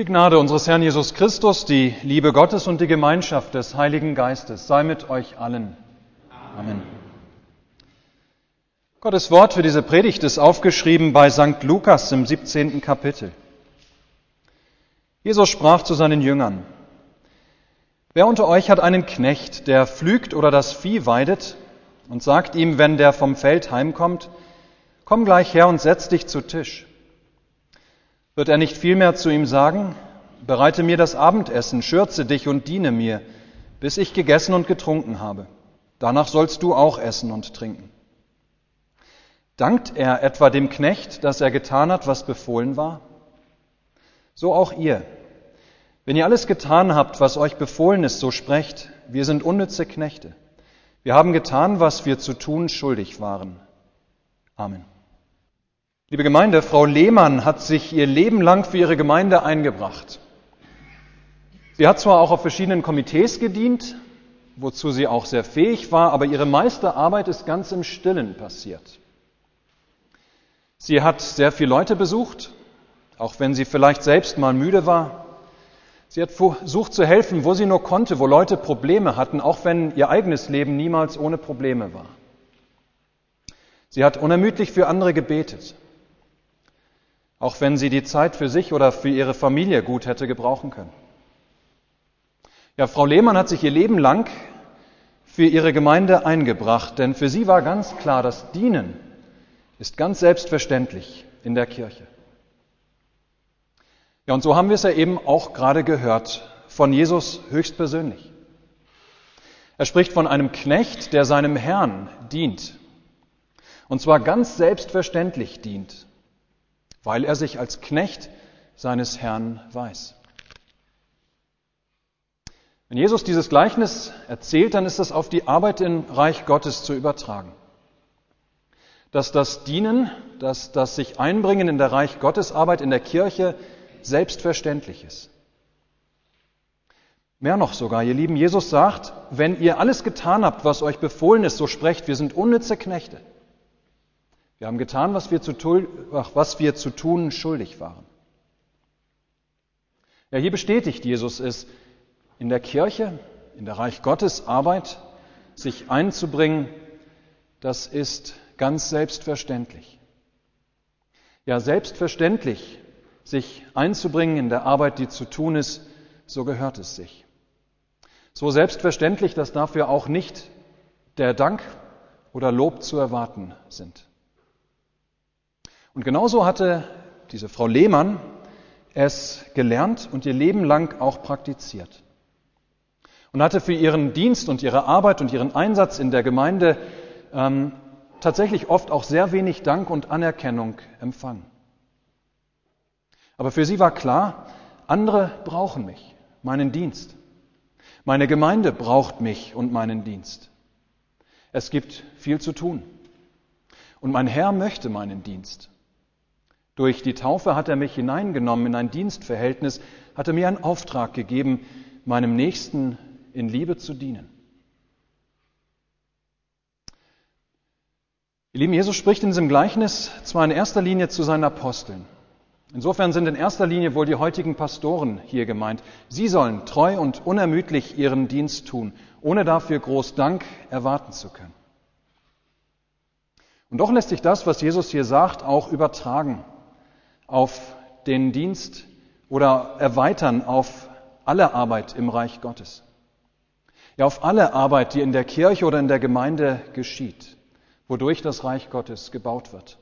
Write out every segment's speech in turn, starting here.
Die Gnade unseres Herrn Jesus Christus, die Liebe Gottes und die Gemeinschaft des Heiligen Geistes sei mit euch allen. Amen. Gottes Wort für diese Predigt ist aufgeschrieben bei St. Lukas im 17. Kapitel. Jesus sprach zu seinen Jüngern, Wer unter euch hat einen Knecht, der pflügt oder das Vieh weidet und sagt ihm, wenn der vom Feld heimkommt, komm gleich her und setz dich zu Tisch. Wird er nicht vielmehr zu ihm sagen, bereite mir das Abendessen, schürze dich und diene mir, bis ich gegessen und getrunken habe. Danach sollst du auch essen und trinken. Dankt er etwa dem Knecht, dass er getan hat, was befohlen war? So auch ihr. Wenn ihr alles getan habt, was euch befohlen ist, so sprecht, wir sind unnütze Knechte. Wir haben getan, was wir zu tun schuldig waren. Amen. Liebe Gemeinde, Frau Lehmann hat sich ihr Leben lang für ihre Gemeinde eingebracht. Sie hat zwar auch auf verschiedenen Komitees gedient, wozu sie auch sehr fähig war, aber ihre meiste Arbeit ist ganz im Stillen passiert. Sie hat sehr viele Leute besucht, auch wenn sie vielleicht selbst mal müde war. Sie hat versucht zu helfen, wo sie nur konnte, wo Leute Probleme hatten, auch wenn ihr eigenes Leben niemals ohne Probleme war. Sie hat unermüdlich für andere gebetet auch wenn sie die Zeit für sich oder für ihre Familie gut hätte gebrauchen können. Ja, Frau Lehmann hat sich ihr Leben lang für ihre Gemeinde eingebracht, denn für sie war ganz klar, das Dienen ist ganz selbstverständlich in der Kirche. Ja, und so haben wir es ja eben auch gerade gehört von Jesus höchstpersönlich. Er spricht von einem Knecht, der seinem Herrn dient. Und zwar ganz selbstverständlich dient weil er sich als Knecht seines Herrn weiß. Wenn Jesus dieses Gleichnis erzählt, dann ist das auf die Arbeit im Reich Gottes zu übertragen. Dass das Dienen, dass das sich einbringen in der Reich Gottes Arbeit in der Kirche selbstverständlich ist. Mehr noch sogar, ihr Lieben, Jesus sagt, wenn ihr alles getan habt, was euch befohlen ist, so sprecht, wir sind unnütze Knechte. Wir haben getan, was wir zu tun, was wir zu tun schuldig waren. Ja, hier bestätigt Jesus es, in der Kirche, in der Reich Gottes Arbeit, sich einzubringen, das ist ganz selbstverständlich. Ja, selbstverständlich sich einzubringen in der Arbeit, die zu tun ist, so gehört es sich. So selbstverständlich, dass dafür auch nicht der Dank oder Lob zu erwarten sind. Und genauso hatte diese Frau Lehmann es gelernt und ihr Leben lang auch praktiziert. Und hatte für ihren Dienst und ihre Arbeit und ihren Einsatz in der Gemeinde ähm, tatsächlich oft auch sehr wenig Dank und Anerkennung empfangen. Aber für sie war klar, andere brauchen mich, meinen Dienst. Meine Gemeinde braucht mich und meinen Dienst. Es gibt viel zu tun. Und mein Herr möchte meinen Dienst. Durch die Taufe hat er mich hineingenommen in ein Dienstverhältnis, hat er mir einen Auftrag gegeben, meinem Nächsten in Liebe zu dienen. Ihr Lieben, Jesus spricht in diesem Gleichnis zwar in erster Linie zu seinen Aposteln. Insofern sind in erster Linie wohl die heutigen Pastoren hier gemeint. Sie sollen treu und unermüdlich ihren Dienst tun, ohne dafür groß Dank erwarten zu können. Und doch lässt sich das, was Jesus hier sagt, auch übertragen auf den Dienst oder erweitern auf alle Arbeit im Reich Gottes. Ja, auf alle Arbeit, die in der Kirche oder in der Gemeinde geschieht, wodurch das Reich Gottes gebaut wird.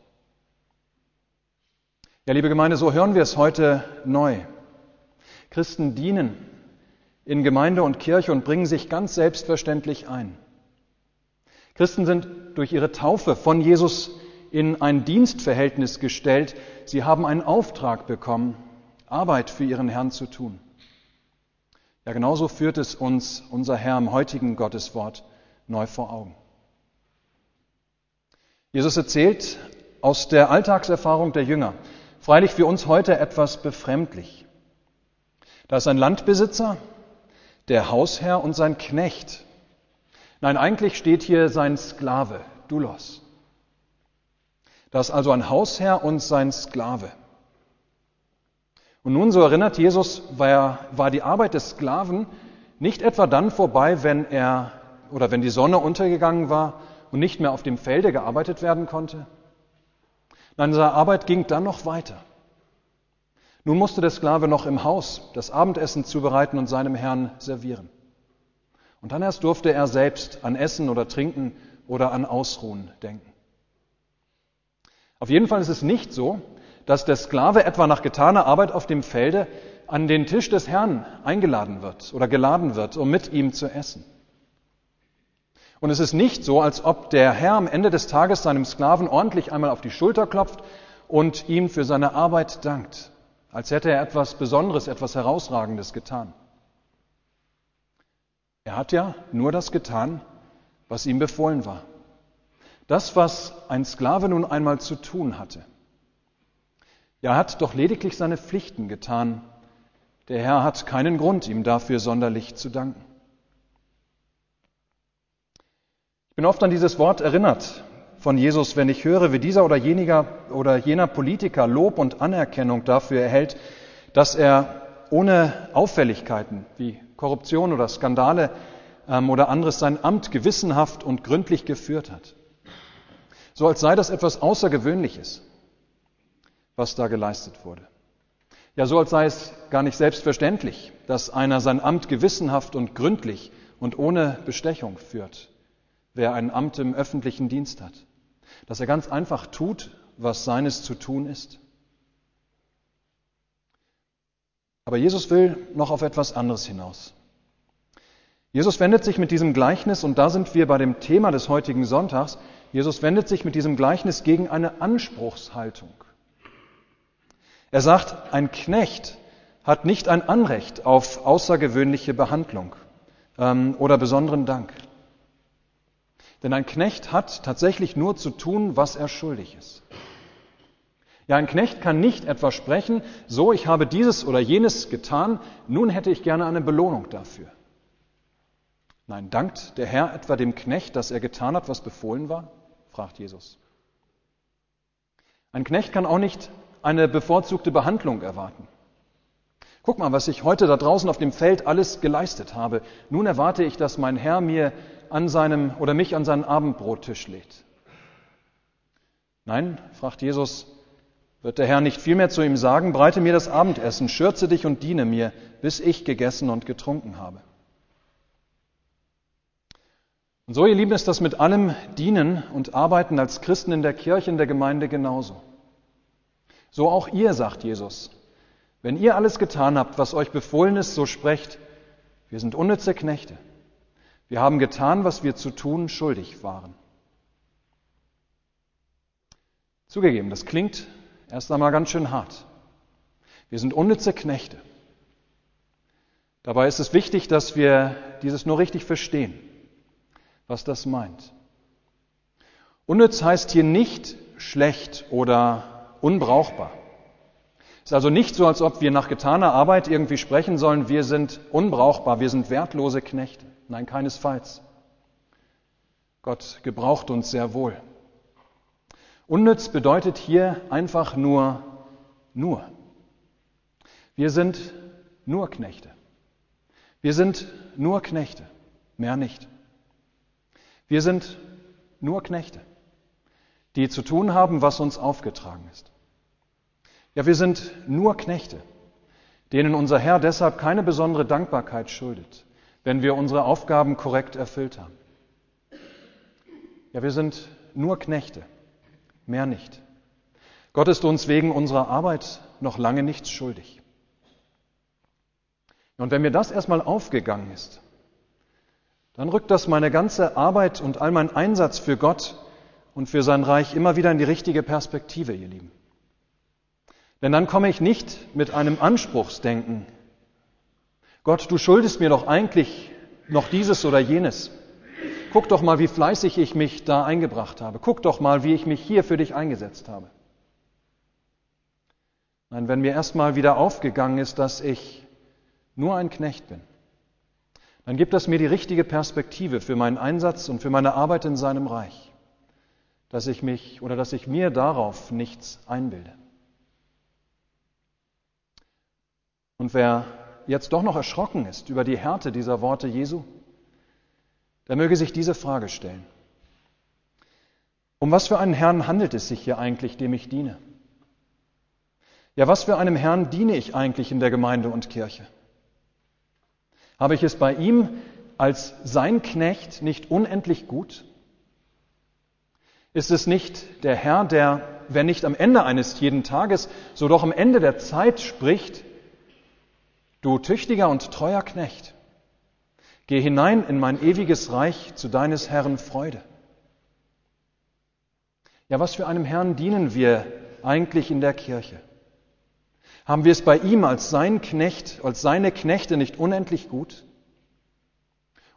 Ja, liebe Gemeinde, so hören wir es heute neu. Christen dienen in Gemeinde und Kirche und bringen sich ganz selbstverständlich ein. Christen sind durch ihre Taufe von Jesus in ein Dienstverhältnis gestellt. Sie haben einen Auftrag bekommen, Arbeit für ihren Herrn zu tun. Ja, genauso führt es uns unser Herr im heutigen Gotteswort neu vor Augen. Jesus erzählt aus der Alltagserfahrung der Jünger, freilich für uns heute etwas befremdlich. Da ist ein Landbesitzer, der Hausherr und sein Knecht. Nein, eigentlich steht hier sein Sklave, Dulos. Das ist also ein Hausherr und sein Sklave. Und nun, so erinnert Jesus, war, war die Arbeit des Sklaven nicht etwa dann vorbei, wenn er oder wenn die Sonne untergegangen war und nicht mehr auf dem Felde gearbeitet werden konnte. Nein, seine Arbeit ging dann noch weiter. Nun musste der Sklave noch im Haus das Abendessen zubereiten und seinem Herrn servieren. Und dann erst durfte er selbst an Essen oder Trinken oder an Ausruhen denken. Auf jeden Fall ist es nicht so, dass der Sklave etwa nach getaner Arbeit auf dem Felde an den Tisch des Herrn eingeladen wird oder geladen wird, um mit ihm zu essen. Und es ist nicht so, als ob der Herr am Ende des Tages seinem Sklaven ordentlich einmal auf die Schulter klopft und ihm für seine Arbeit dankt, als hätte er etwas Besonderes, etwas Herausragendes getan. Er hat ja nur das getan, was ihm befohlen war. Das, was ein Sklave nun einmal zu tun hatte. Er hat doch lediglich seine Pflichten getan. Der Herr hat keinen Grund, ihm dafür sonderlich zu danken. Ich bin oft an dieses Wort erinnert von Jesus, wenn ich höre, wie dieser oder jeniger oder jener Politiker Lob und Anerkennung dafür erhält, dass er ohne Auffälligkeiten wie Korruption oder Skandale ähm, oder anderes sein Amt gewissenhaft und gründlich geführt hat. So als sei das etwas Außergewöhnliches, was da geleistet wurde. Ja, so als sei es gar nicht selbstverständlich, dass einer sein Amt gewissenhaft und gründlich und ohne Bestechung führt, wer ein Amt im öffentlichen Dienst hat. Dass er ganz einfach tut, was seines zu tun ist. Aber Jesus will noch auf etwas anderes hinaus. Jesus wendet sich mit diesem Gleichnis, und da sind wir bei dem Thema des heutigen Sonntags, Jesus wendet sich mit diesem Gleichnis gegen eine Anspruchshaltung. Er sagt, ein Knecht hat nicht ein Anrecht auf außergewöhnliche Behandlung ähm, oder besonderen Dank. Denn ein Knecht hat tatsächlich nur zu tun, was er schuldig ist. Ja, ein Knecht kann nicht etwa sprechen, so, ich habe dieses oder jenes getan, nun hätte ich gerne eine Belohnung dafür. Nein, dankt der Herr etwa dem Knecht, dass er getan hat, was befohlen war? fragt Jesus. Ein Knecht kann auch nicht eine bevorzugte Behandlung erwarten. Guck mal, was ich heute da draußen auf dem Feld alles geleistet habe. Nun erwarte ich, dass mein Herr mir an seinem oder mich an seinen Abendbrottisch lädt. Nein, fragt Jesus, wird der Herr nicht vielmehr zu ihm sagen, breite mir das Abendessen, schürze dich und diene mir, bis ich gegessen und getrunken habe. Und so, ihr Lieben, ist das mit allem Dienen und Arbeiten als Christen in der Kirche, in der Gemeinde genauso. So auch ihr, sagt Jesus. Wenn ihr alles getan habt, was euch befohlen ist, so sprecht, wir sind unnütze Knechte. Wir haben getan, was wir zu tun schuldig waren. Zugegeben, das klingt erst einmal ganz schön hart. Wir sind unnütze Knechte. Dabei ist es wichtig, dass wir dieses nur richtig verstehen, was das meint. Unnütz heißt hier nicht schlecht oder unbrauchbar. Es ist also nicht so, als ob wir nach getaner Arbeit irgendwie sprechen sollen, wir sind unbrauchbar, wir sind wertlose Knechte. Nein, keinesfalls. Gott gebraucht uns sehr wohl. Unnütz bedeutet hier einfach nur nur. Wir sind nur Knechte. Wir sind nur Knechte, mehr nicht. Wir sind nur Knechte, die zu tun haben, was uns aufgetragen ist. Ja, wir sind nur Knechte, denen unser Herr deshalb keine besondere Dankbarkeit schuldet, wenn wir unsere Aufgaben korrekt erfüllt haben. Ja, wir sind nur Knechte, mehr nicht. Gott ist uns wegen unserer Arbeit noch lange nichts schuldig. Und wenn mir das erstmal aufgegangen ist, dann rückt das meine ganze Arbeit und all mein Einsatz für Gott und für sein Reich immer wieder in die richtige Perspektive, ihr Lieben. Denn dann komme ich nicht mit einem Anspruchsdenken. Gott, du schuldest mir doch eigentlich noch dieses oder jenes. Guck doch mal, wie fleißig ich mich da eingebracht habe. Guck doch mal, wie ich mich hier für dich eingesetzt habe. Nein, wenn mir erstmal wieder aufgegangen ist, dass ich nur ein Knecht bin, dann gibt es mir die richtige Perspektive für meinen Einsatz und für meine Arbeit in seinem Reich, dass ich mich oder dass ich mir darauf nichts einbilde. Und wer jetzt doch noch erschrocken ist über die Härte dieser Worte Jesu, der möge sich diese Frage stellen. Um was für einen Herrn handelt es sich hier eigentlich, dem ich diene? Ja, was für einem Herrn diene ich eigentlich in der Gemeinde und Kirche? Habe ich es bei ihm als sein Knecht nicht unendlich gut? Ist es nicht der Herr, der, wenn nicht am Ende eines jeden Tages, so doch am Ende der Zeit spricht, du tüchtiger und treuer Knecht, geh hinein in mein ewiges Reich zu deines Herrn Freude? Ja, was für einem Herrn dienen wir eigentlich in der Kirche? Haben wir es bei ihm als sein Knecht, als seine Knechte nicht unendlich gut?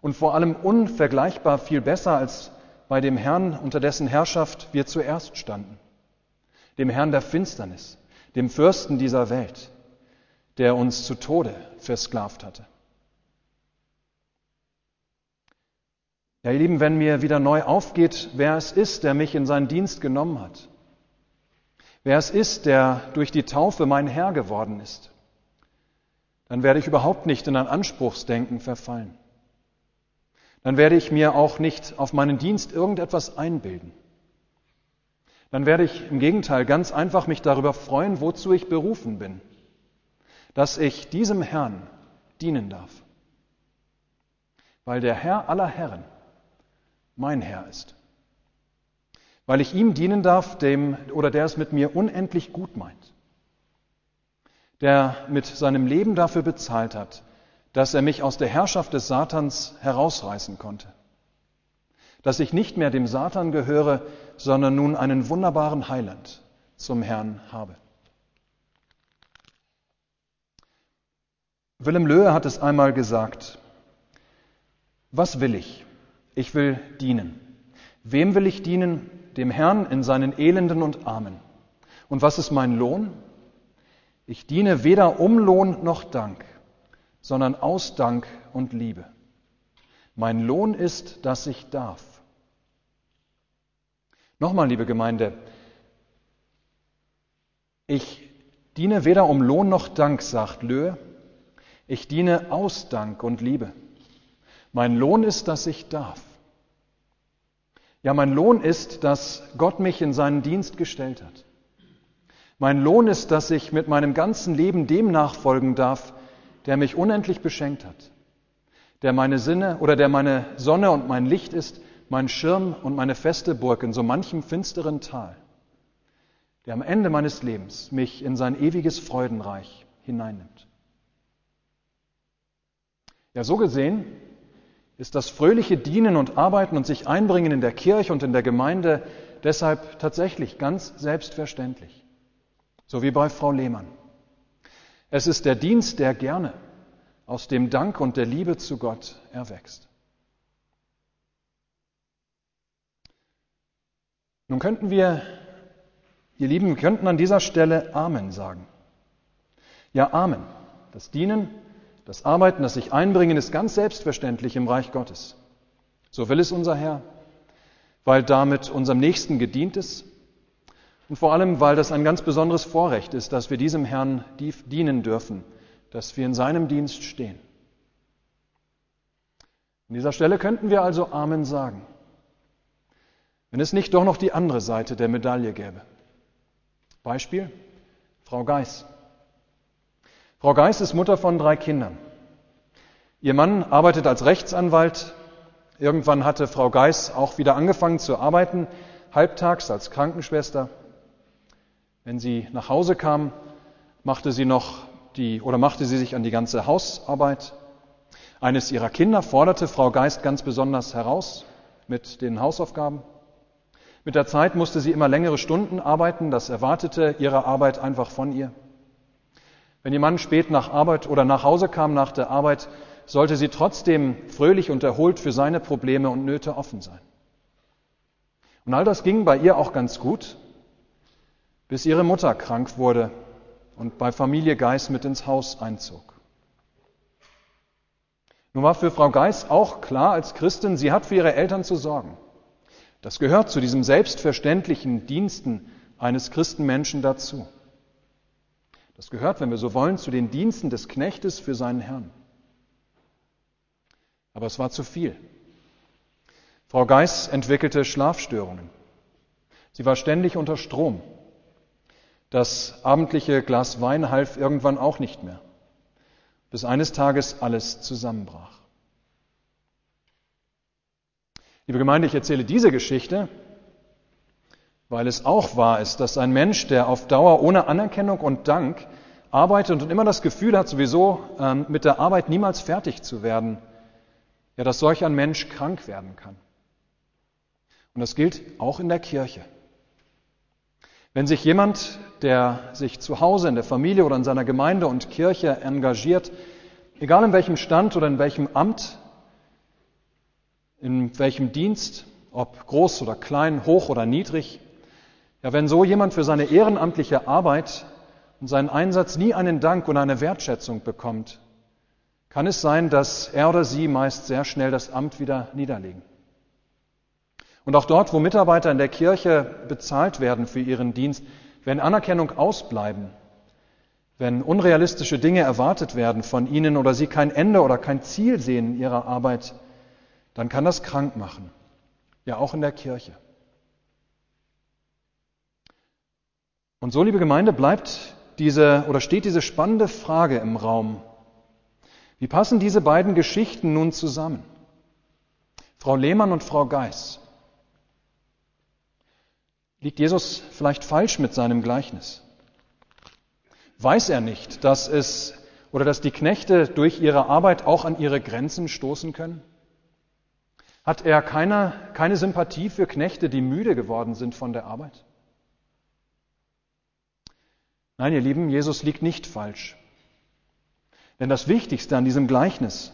Und vor allem unvergleichbar viel besser als bei dem Herrn, unter dessen Herrschaft wir zuerst standen, dem Herrn der Finsternis, dem Fürsten dieser Welt, der uns zu Tode versklavt hatte. Ja, ihr Lieben, wenn mir wieder neu aufgeht, wer es ist, der mich in seinen Dienst genommen hat, wer es ist, der durch die Taufe mein Herr geworden ist, dann werde ich überhaupt nicht in ein Anspruchsdenken verfallen. Dann werde ich mir auch nicht auf meinen Dienst irgendetwas einbilden. Dann werde ich im Gegenteil ganz einfach mich darüber freuen, wozu ich berufen bin, dass ich diesem Herrn dienen darf. Weil der Herr aller Herren mein Herr ist. Weil ich ihm dienen darf, dem oder der es mit mir unendlich gut meint. Der mit seinem Leben dafür bezahlt hat, dass er mich aus der Herrschaft des Satans herausreißen konnte. Dass ich nicht mehr dem Satan gehöre, sondern nun einen wunderbaren Heiland zum Herrn habe. Willem Löhe hat es einmal gesagt, was will ich? Ich will dienen. Wem will ich dienen? Dem Herrn in seinen Elenden und Armen. Und was ist mein Lohn? Ich diene weder um Lohn noch Dank, sondern aus Dank und Liebe. Mein Lohn ist, dass ich darf. Nochmal, liebe Gemeinde, ich diene weder um Lohn noch Dank, sagt Löhe, ich diene aus Dank und Liebe. Mein Lohn ist, dass ich darf. Ja, mein Lohn ist, dass Gott mich in seinen Dienst gestellt hat. Mein Lohn ist, dass ich mit meinem ganzen Leben dem nachfolgen darf, der mich unendlich beschenkt hat, der meine Sinne oder der meine Sonne und mein Licht ist, mein Schirm und meine feste Burg in so manchem finsteren Tal, der am Ende meines Lebens mich in sein ewiges Freudenreich hineinnimmt. Ja, so gesehen ist das fröhliche Dienen und Arbeiten und sich einbringen in der Kirche und in der Gemeinde deshalb tatsächlich ganz selbstverständlich. So wie bei Frau Lehmann. Es ist der Dienst, der gerne aus dem Dank und der Liebe zu Gott erwächst. Nun könnten wir, ihr Lieben, könnten an dieser Stelle Amen sagen. Ja, Amen. Das Dienen, das Arbeiten, das sich einbringen ist ganz selbstverständlich im Reich Gottes. So will es unser Herr, weil damit unserem Nächsten gedient ist und vor allem, weil das ein ganz besonderes Vorrecht ist, dass wir diesem Herrn dienen dürfen, dass wir in seinem Dienst stehen. An dieser Stelle könnten wir also Amen sagen, wenn es nicht doch noch die andere Seite der Medaille gäbe. Beispiel Frau Geis. Frau Geis ist Mutter von drei Kindern. Ihr Mann arbeitet als Rechtsanwalt. Irgendwann hatte Frau Geis auch wieder angefangen zu arbeiten, halbtags als Krankenschwester. Wenn sie nach Hause kam, machte sie noch die oder machte sie sich an die ganze Hausarbeit. Eines ihrer Kinder forderte Frau Geist ganz besonders heraus mit den Hausaufgaben. Mit der Zeit musste sie immer längere Stunden arbeiten, das erwartete ihre Arbeit einfach von ihr. Wenn ihr Mann spät nach Arbeit oder nach Hause kam nach der Arbeit, sollte sie trotzdem fröhlich und erholt für seine Probleme und Nöte offen sein. Und all das ging bei ihr auch ganz gut bis ihre Mutter krank wurde und bei Familie Geis mit ins Haus einzog. Nun war für Frau Geis auch klar als Christin, sie hat für ihre Eltern zu sorgen. Das gehört zu diesem selbstverständlichen Diensten eines Christenmenschen dazu. Das gehört, wenn wir so wollen, zu den Diensten des Knechtes für seinen Herrn. Aber es war zu viel. Frau Geis entwickelte Schlafstörungen. Sie war ständig unter Strom. Das abendliche Glas Wein half irgendwann auch nicht mehr, bis eines Tages alles zusammenbrach. Liebe Gemeinde, ich erzähle diese Geschichte, weil es auch wahr ist, dass ein Mensch, der auf Dauer ohne Anerkennung und Dank arbeitet und immer das Gefühl hat, sowieso ähm, mit der Arbeit niemals fertig zu werden, ja, dass solch ein Mensch krank werden kann. Und das gilt auch in der Kirche. Wenn sich jemand, der sich zu Hause in der Familie oder in seiner Gemeinde und Kirche engagiert, egal in welchem Stand oder in welchem Amt, in welchem Dienst, ob groß oder klein, hoch oder niedrig, ja, wenn so jemand für seine ehrenamtliche Arbeit und seinen Einsatz nie einen Dank und eine Wertschätzung bekommt, kann es sein, dass er oder sie meist sehr schnell das Amt wieder niederlegen. Und auch dort, wo Mitarbeiter in der Kirche bezahlt werden für ihren Dienst, wenn Anerkennung ausbleiben, wenn unrealistische Dinge erwartet werden von ihnen oder sie kein Ende oder kein Ziel sehen in ihrer Arbeit, dann kann das krank machen. Ja, auch in der Kirche. Und so, liebe Gemeinde, bleibt diese oder steht diese spannende Frage im Raum. Wie passen diese beiden Geschichten nun zusammen? Frau Lehmann und Frau Geis. Liegt Jesus vielleicht falsch mit seinem Gleichnis? Weiß er nicht, dass es oder dass die Knechte durch ihre Arbeit auch an ihre Grenzen stoßen können? Hat er keine, keine Sympathie für Knechte, die müde geworden sind von der Arbeit? Nein, ihr Lieben, Jesus liegt nicht falsch. Denn das Wichtigste an diesem Gleichnis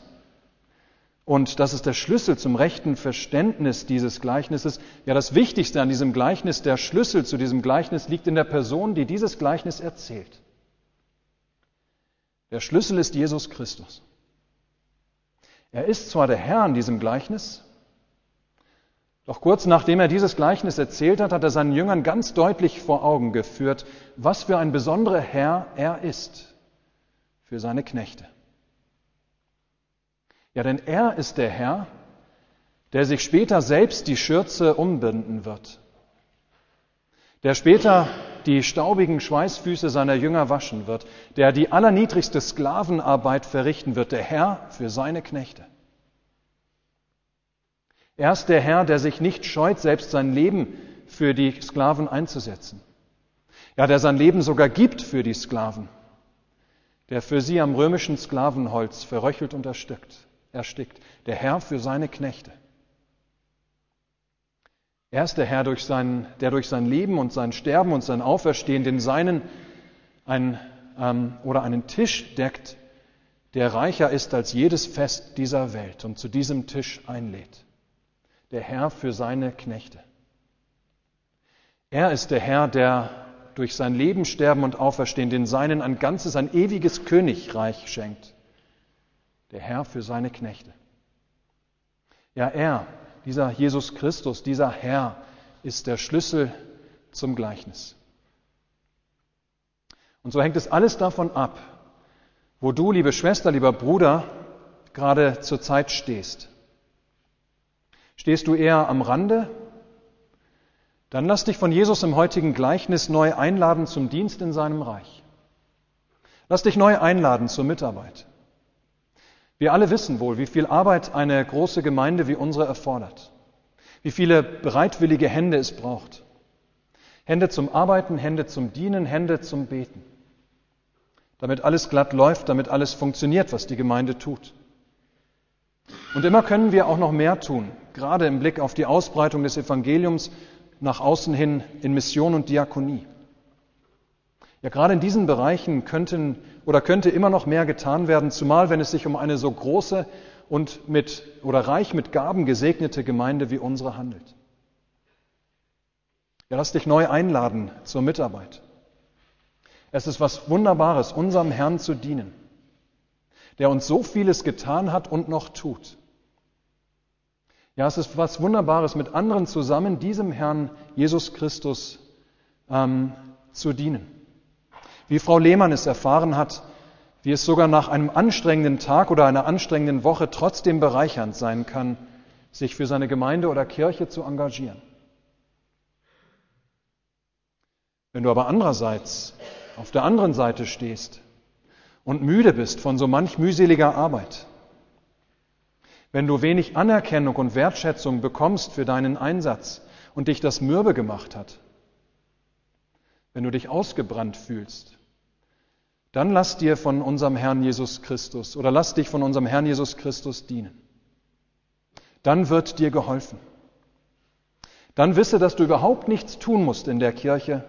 und das ist der Schlüssel zum rechten Verständnis dieses Gleichnisses. Ja, das Wichtigste an diesem Gleichnis, der Schlüssel zu diesem Gleichnis liegt in der Person, die dieses Gleichnis erzählt. Der Schlüssel ist Jesus Christus. Er ist zwar der Herr in diesem Gleichnis, doch kurz nachdem er dieses Gleichnis erzählt hat, hat er seinen Jüngern ganz deutlich vor Augen geführt, was für ein besonderer Herr er ist für seine Knechte. Ja, denn er ist der Herr, der sich später selbst die Schürze umbinden wird, der später die staubigen Schweißfüße seiner Jünger waschen wird, der die allerniedrigste Sklavenarbeit verrichten wird, der Herr für seine Knechte. Er ist der Herr, der sich nicht scheut, selbst sein Leben für die Sklaven einzusetzen. Ja, der sein Leben sogar gibt für die Sklaven, der für sie am römischen Sklavenholz verröchelt und erstickt erstickt. Der Herr für seine Knechte. Er ist der Herr, durch sein, der durch sein Leben und sein Sterben und sein Auferstehen den Seinen ein, ähm, oder einen Tisch deckt, der reicher ist als jedes Fest dieser Welt und zu diesem Tisch einlädt. Der Herr für seine Knechte. Er ist der Herr, der durch sein Leben, Sterben und Auferstehen den Seinen ein ganzes, ein ewiges Königreich schenkt der Herr für seine Knechte. Ja, er, dieser Jesus Christus, dieser Herr ist der Schlüssel zum Gleichnis. Und so hängt es alles davon ab, wo du, liebe Schwester, lieber Bruder, gerade zur Zeit stehst. Stehst du eher am Rande? Dann lass dich von Jesus im heutigen Gleichnis neu einladen zum Dienst in seinem Reich. Lass dich neu einladen zur Mitarbeit. Wir alle wissen wohl, wie viel Arbeit eine große Gemeinde wie unsere erfordert, wie viele bereitwillige Hände es braucht. Hände zum Arbeiten, Hände zum Dienen, Hände zum Beten. Damit alles glatt läuft, damit alles funktioniert, was die Gemeinde tut. Und immer können wir auch noch mehr tun, gerade im Blick auf die Ausbreitung des Evangeliums nach außen hin in Mission und Diakonie. Ja, gerade in diesen Bereichen könnten oder könnte immer noch mehr getan werden, zumal wenn es sich um eine so große und mit oder reich mit Gaben gesegnete Gemeinde wie unsere handelt. Ja, lass dich neu einladen zur Mitarbeit. Es ist was Wunderbares, unserem Herrn zu dienen, der uns so vieles getan hat und noch tut. Ja, es ist was Wunderbares, mit anderen zusammen diesem Herrn Jesus Christus ähm, zu dienen. Wie Frau Lehmann es erfahren hat, wie es sogar nach einem anstrengenden Tag oder einer anstrengenden Woche trotzdem bereichernd sein kann, sich für seine Gemeinde oder Kirche zu engagieren. Wenn du aber andererseits auf der anderen Seite stehst und müde bist von so manch mühseliger Arbeit, wenn du wenig Anerkennung und Wertschätzung bekommst für deinen Einsatz und dich das mürbe gemacht hat, wenn du dich ausgebrannt fühlst, dann lass dir von unserem Herrn Jesus Christus oder lass dich von unserem Herrn Jesus Christus dienen. Dann wird dir geholfen. Dann wisse, dass du überhaupt nichts tun musst in der Kirche,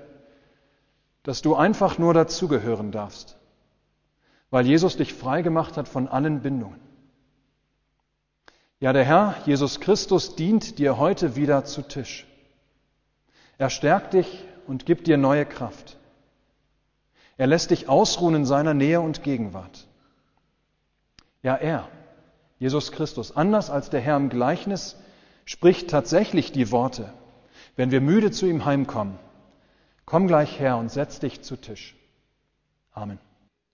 dass du einfach nur dazugehören darfst, weil Jesus dich frei gemacht hat von allen Bindungen. Ja, der Herr Jesus Christus dient dir heute wieder zu Tisch. Er stärkt dich und gibt dir neue Kraft. Er lässt dich ausruhen in seiner Nähe und Gegenwart. Ja, er, Jesus Christus, anders als der Herr im Gleichnis, spricht tatsächlich die Worte, wenn wir müde zu ihm heimkommen. Komm gleich her und setz dich zu Tisch. Amen.